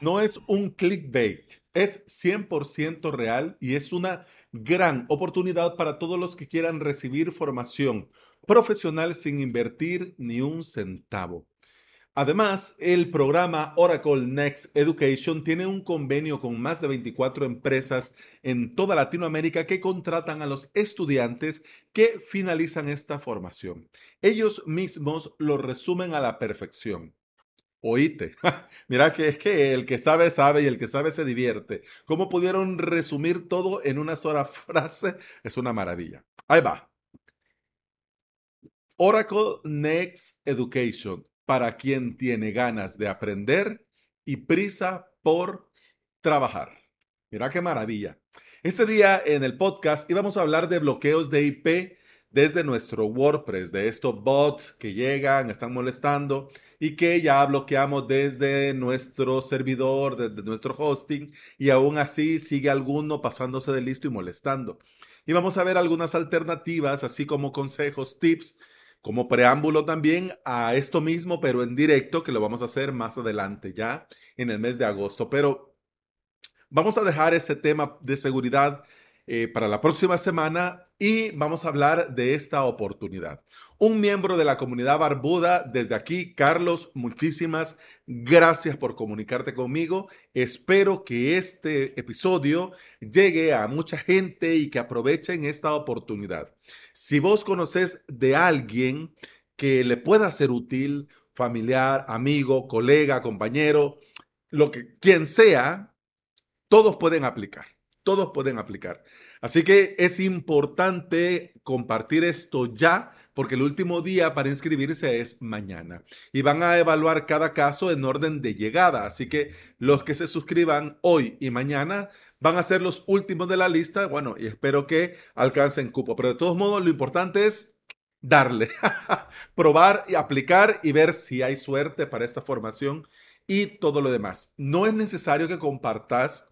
no es un clickbait, es 100% real y es una gran oportunidad para todos los que quieran recibir formación profesional sin invertir ni un centavo. Además, el programa Oracle Next Education tiene un convenio con más de 24 empresas en toda Latinoamérica que contratan a los estudiantes que finalizan esta formación. Ellos mismos lo resumen a la perfección. Oíte, mira que es que el que sabe sabe y el que sabe se divierte. ¿Cómo pudieron resumir todo en una sola frase? Es una maravilla. Ahí va. Oracle Next Education para quien tiene ganas de aprender y prisa por trabajar. Mira qué maravilla. Este día en el podcast íbamos a hablar de bloqueos de IP desde nuestro WordPress, de estos bots que llegan, están molestando y que ya bloqueamos desde nuestro servidor, desde nuestro hosting y aún así sigue alguno pasándose de listo y molestando. Y vamos a ver algunas alternativas, así como consejos, tips como preámbulo también a esto mismo, pero en directo, que lo vamos a hacer más adelante, ya en el mes de agosto. Pero vamos a dejar ese tema de seguridad eh, para la próxima semana y vamos a hablar de esta oportunidad. Un miembro de la comunidad barbuda, desde aquí, Carlos, muchísimas gracias por comunicarte conmigo. Espero que este episodio llegue a mucha gente y que aprovechen esta oportunidad. Si vos conoces de alguien que le pueda ser útil, familiar, amigo, colega, compañero, lo que quien sea, todos pueden aplicar todos pueden aplicar. Así que es importante compartir esto ya porque el último día para inscribirse es mañana. Y van a evaluar cada caso en orden de llegada. Así que los que se suscriban hoy y mañana van a ser los últimos de la lista. Bueno, y espero que alcancen cupo. Pero de todos modos, lo importante es darle, probar y aplicar y ver si hay suerte para esta formación y todo lo demás. No es necesario que compartas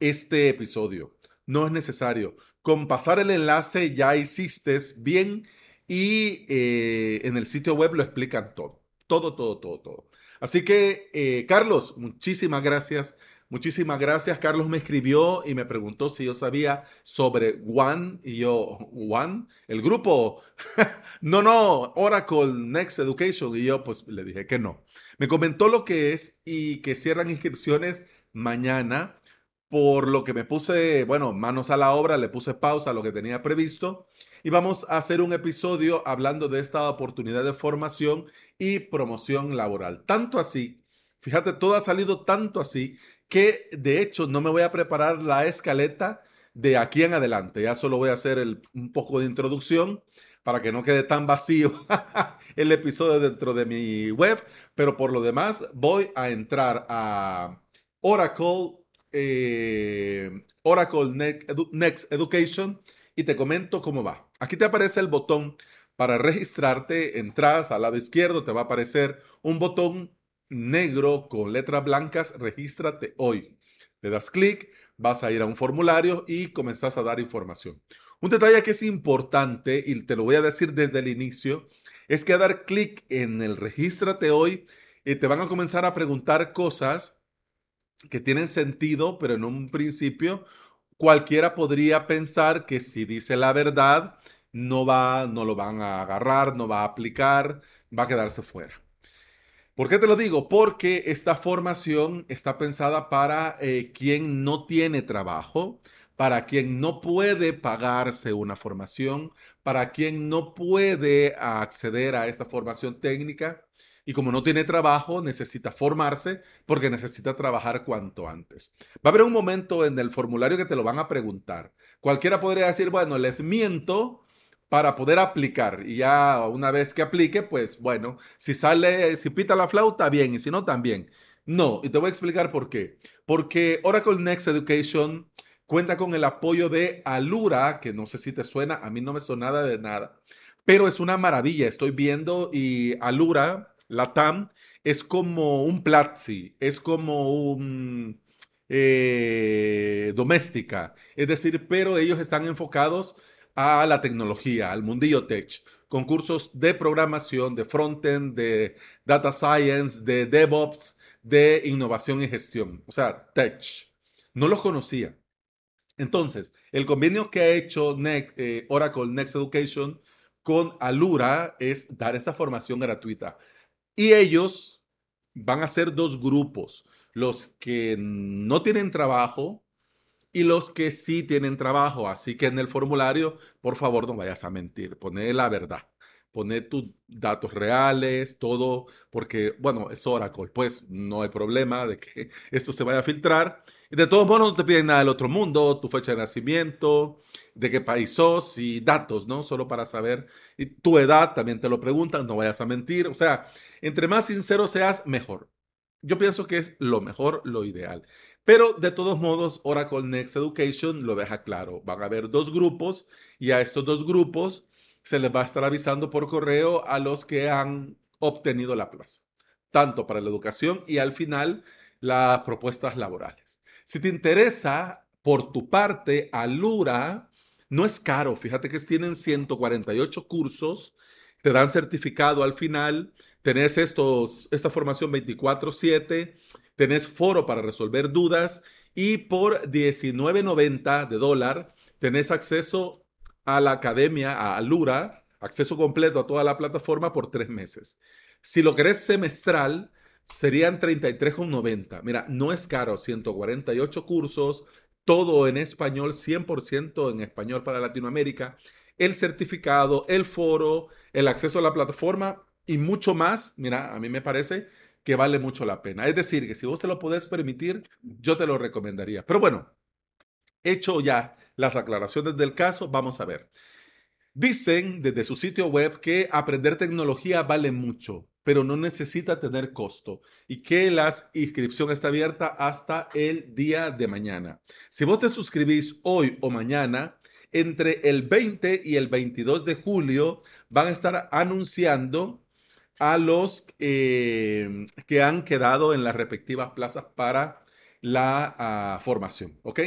este episodio. No es necesario. Con pasar el enlace ya hiciste bien y eh, en el sitio web lo explican todo. Todo, todo, todo, todo. Así que, eh, Carlos, muchísimas gracias. Muchísimas gracias. Carlos me escribió y me preguntó si yo sabía sobre One. Y yo, One, el grupo. no, no, Oracle Next Education. Y yo, pues le dije que no. Me comentó lo que es y que cierran inscripciones mañana por lo que me puse, bueno, manos a la obra, le puse pausa a lo que tenía previsto y vamos a hacer un episodio hablando de esta oportunidad de formación y promoción laboral. Tanto así, fíjate, todo ha salido tanto así que de hecho no me voy a preparar la escaleta de aquí en adelante. Ya solo voy a hacer un poco de introducción para que no quede tan vacío el episodio dentro de mi web, pero por lo demás voy a entrar a Oracle eh, Oracle Next Education y te comento cómo va. Aquí te aparece el botón para registrarte. Entras al lado izquierdo, te va a aparecer un botón negro con letras blancas. Regístrate hoy. Le das clic, vas a ir a un formulario y comenzás a dar información. Un detalle que es importante y te lo voy a decir desde el inicio es que a dar clic en el regístrate hoy y te van a comenzar a preguntar cosas que tienen sentido, pero en un principio cualquiera podría pensar que si dice la verdad, no va, no lo van a agarrar, no va a aplicar, va a quedarse fuera. ¿Por qué te lo digo? Porque esta formación está pensada para eh, quien no tiene trabajo, para quien no puede pagarse una formación, para quien no puede acceder a esta formación técnica y como no tiene trabajo, necesita formarse porque necesita trabajar cuanto antes. Va a haber un momento en el formulario que te lo van a preguntar. Cualquiera podría decir, bueno, les miento para poder aplicar y ya una vez que aplique, pues bueno, si sale, si pita la flauta, bien, y si no, también. No, y te voy a explicar por qué. Porque Oracle Next Education cuenta con el apoyo de Alura, que no sé si te suena, a mí no me nada de nada, pero es una maravilla. Estoy viendo y Alura la TAM es como un Platzi, es como un eh, doméstica, es decir, pero ellos están enfocados a la tecnología, al mundillo tech, con cursos de programación, de frontend, de data science, de DevOps, de innovación y gestión, o sea, Tech. No los conocía. Entonces, el convenio que ha hecho eh, Oracle Next Education con Alura es dar esta formación gratuita. Y ellos van a ser dos grupos, los que no tienen trabajo y los que sí tienen trabajo. Así que en el formulario, por favor, no vayas a mentir, pone la verdad poner tus datos reales, todo, porque, bueno, es Oracle, pues no hay problema de que esto se vaya a filtrar. De todos modos no te piden nada del otro mundo, tu fecha de nacimiento, de qué país sos y datos, ¿no? Solo para saber. Y tu edad también te lo preguntan, no vayas a mentir. O sea, entre más sincero seas, mejor. Yo pienso que es lo mejor, lo ideal. Pero de todos modos, Oracle Next Education lo deja claro. Van a haber dos grupos y a estos dos grupos se les va a estar avisando por correo a los que han obtenido la plaza, tanto para la educación y al final las propuestas laborales. Si te interesa, por tu parte, Alura no es caro. Fíjate que tienen 148 cursos, te dan certificado al final, tenés estos, esta formación 24/7, tenés foro para resolver dudas y por 19.90 de dólar tenés acceso a la academia, a Alura, acceso completo a toda la plataforma por tres meses. Si lo querés semestral, serían 33,90. Mira, no es caro, 148 cursos, todo en español, 100% en español para Latinoamérica, el certificado, el foro, el acceso a la plataforma y mucho más. Mira, a mí me parece que vale mucho la pena. Es decir, que si vos te lo podés permitir, yo te lo recomendaría. Pero bueno, hecho ya las aclaraciones del caso, vamos a ver. Dicen desde su sitio web que aprender tecnología vale mucho, pero no necesita tener costo y que la inscripción está abierta hasta el día de mañana. Si vos te suscribís hoy o mañana, entre el 20 y el 22 de julio van a estar anunciando a los eh, que han quedado en las respectivas plazas para la ah, formación, ¿ok?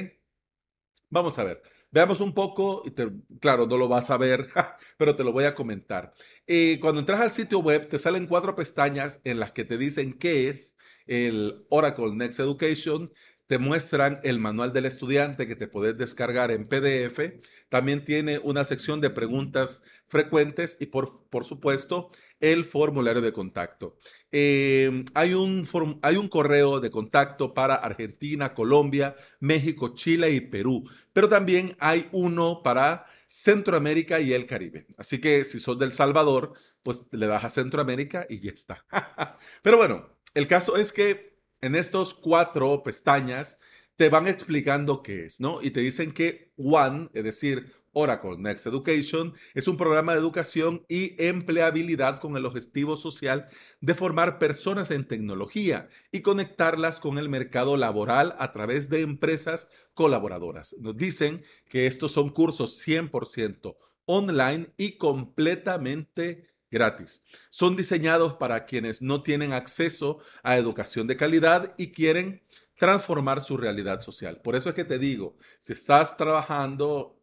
Vamos a ver. Veamos un poco, y claro, no lo vas a ver, pero te lo voy a comentar. Eh, cuando entras al sitio web, te salen cuatro pestañas en las que te dicen qué es el Oracle Next Education, te muestran el manual del estudiante que te puedes descargar en PDF. También tiene una sección de preguntas frecuentes y por, por supuesto el formulario de contacto. Em, hay, un hay un correo de contacto para Argentina, Colombia, México, Chile y Perú, pero también hay uno para Centroamérica y el Caribe. Así que si sos del Salvador, pues le das a Centroamérica y ya está. pero bueno, el caso es que en estos cuatro pestañas te van explicando qué es, ¿no? Y te dicen que One, es decir, Oracle Next Education, es un programa de educación y empleabilidad con el objetivo social de formar personas en tecnología y conectarlas con el mercado laboral a través de empresas colaboradoras. Nos dicen que estos son cursos 100% online y completamente gratis. Son diseñados para quienes no tienen acceso a educación de calidad y quieren transformar su realidad social. Por eso es que te digo, si estás trabajando,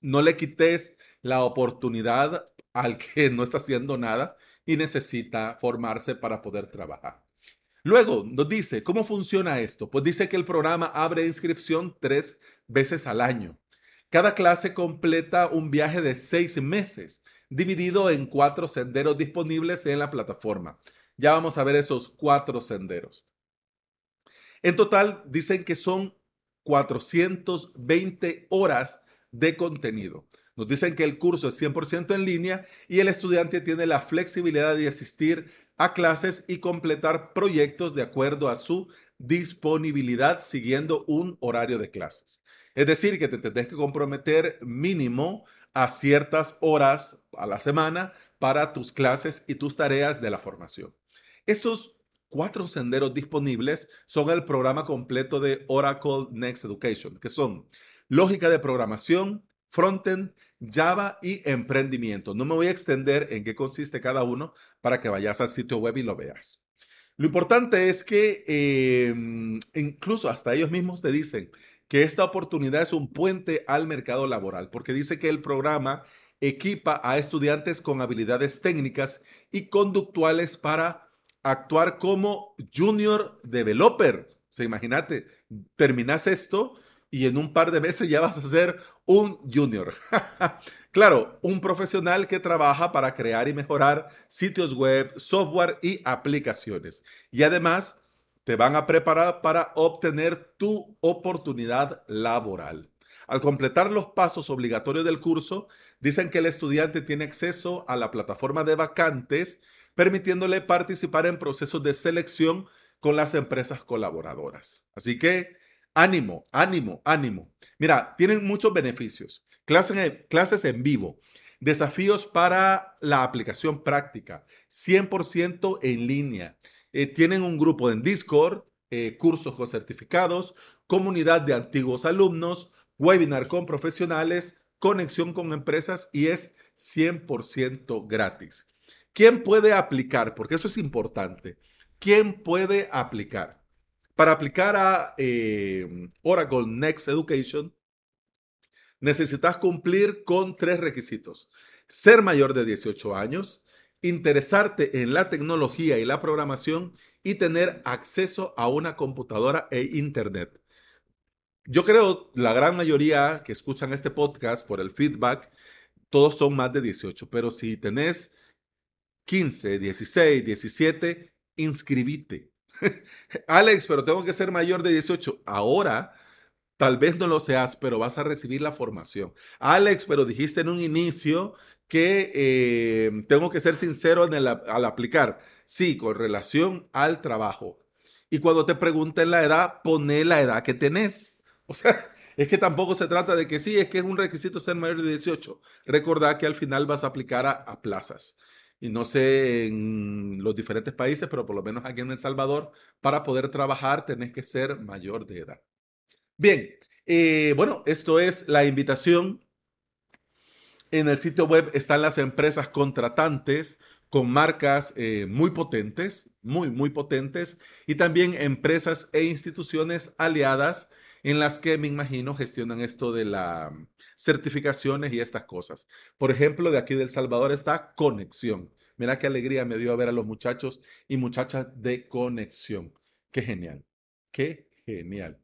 no le quites la oportunidad al que no está haciendo nada y necesita formarse para poder trabajar. Luego nos dice, ¿cómo funciona esto? Pues dice que el programa abre inscripción tres veces al año. Cada clase completa un viaje de seis meses dividido en cuatro senderos disponibles en la plataforma. Ya vamos a ver esos cuatro senderos. En total, dicen que son 420 horas de contenido. Nos dicen que el curso es 100% en línea y el estudiante tiene la flexibilidad de asistir a clases y completar proyectos de acuerdo a su disponibilidad siguiendo un horario de clases. Es decir, que te tendrás que comprometer mínimo a ciertas horas a la semana para tus clases y tus tareas de la formación. Estos cuatro senderos disponibles son el programa completo de Oracle Next Education, que son lógica de programación, frontend, Java y emprendimiento. No me voy a extender en qué consiste cada uno para que vayas al sitio web y lo veas. Lo importante es que em, incluso hasta ellos mismos te dicen, que esta oportunidad es un puente al mercado laboral, porque dice que el programa equipa a estudiantes con habilidades técnicas y conductuales para actuar como junior developer. O sea, imagínate, terminas esto y en un par de meses ya vas a ser un junior. claro, un profesional que trabaja para crear y mejorar sitios web, software y aplicaciones. Y además te van a preparar para obtener tu oportunidad laboral. Al completar los pasos obligatorios del curso, dicen que el estudiante tiene acceso a la plataforma de vacantes, permitiéndole participar en procesos de selección con las empresas colaboradoras. Así que ánimo, ánimo, ánimo. Mira, tienen muchos beneficios. Clases, clases en vivo, desafíos para la aplicación práctica, 100% en línea. Eh, tienen un grupo en Discord, eh, cursos con certificados, comunidad de antiguos alumnos, webinar con profesionales, conexión con empresas y es 100% gratis. ¿Quién puede aplicar? Porque eso es importante. ¿Quién puede aplicar? Para aplicar a eh, Oracle Next Education, necesitas cumplir con tres requisitos. Ser mayor de 18 años, interesarte en la tecnología y la programación y tener acceso a una computadora e internet. Yo creo la gran mayoría que escuchan este podcast por el feedback, todos son más de 18, pero si tenés 15, 16, 17, inscribite. Alex, pero tengo que ser mayor de 18. Ahora, tal vez no lo seas, pero vas a recibir la formación. Alex, pero dijiste en un inicio que eh, tengo que ser sincero al aplicar. Sí, con relación al trabajo. Y cuando te pregunten la edad, poné la edad que tenés. O sea, es que tampoco se trata de que sí, es que es un requisito ser mayor de 18. Recordad que al final vas a aplicar a, plazas. Y no sé en los diferentes países, pero por lo menos aquí en El Salvador, para poder trabajar tenés que ser mayor de edad. Bien, eh, bueno, esto es la invitación. En el sitio web están las empresas contratantes con marcas eh, muy potentes, muy, muy potentes, y también empresas e instituciones aliadas en las que me imagino gestionan esto de las certificaciones y estas cosas. Por ejemplo, de aquí del Salvador está Conexión. Mira qué alegría me dio a ver a los muchachos y muchachas de Conexión. Qué genial, qué genial.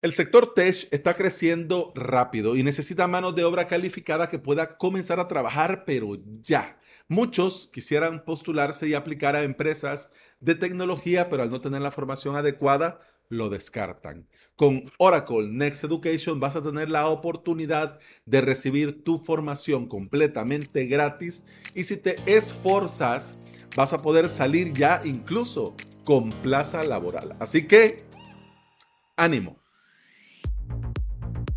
El sector tech está creciendo rápido y necesita mano de obra calificada que pueda comenzar a trabajar, pero ya. Muchos quisieran postularse y aplicar a empresas de tecnología, pero al no tener la formación adecuada, lo descartan. Con Oracle Next Education vas a tener la oportunidad de recibir tu formación completamente gratis y si te esforzas vas a poder salir ya incluso con plaza laboral. Así que, ánimo.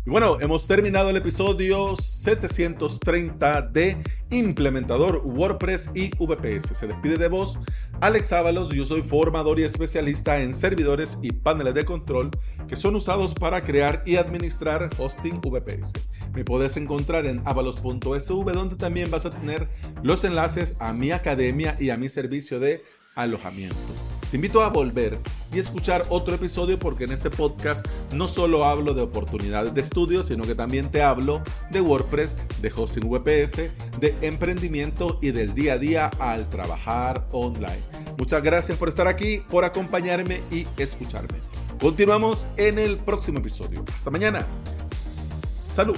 Y bueno, hemos terminado el episodio 730 de Implementador WordPress y VPS. Se despide de vos Alex Ábalos, yo soy formador y especialista en servidores y paneles de control que son usados para crear y administrar hosting VPS. Me puedes encontrar en avalos.sv donde también vas a tener los enlaces a mi academia y a mi servicio de alojamiento. Te invito a volver y escuchar otro episodio porque en este podcast no solo hablo de oportunidades de estudio, sino que también te hablo de WordPress, de hosting VPS, de emprendimiento y del día a día al trabajar online. Muchas gracias por estar aquí, por acompañarme y escucharme. Continuamos en el próximo episodio. Hasta mañana. Salud.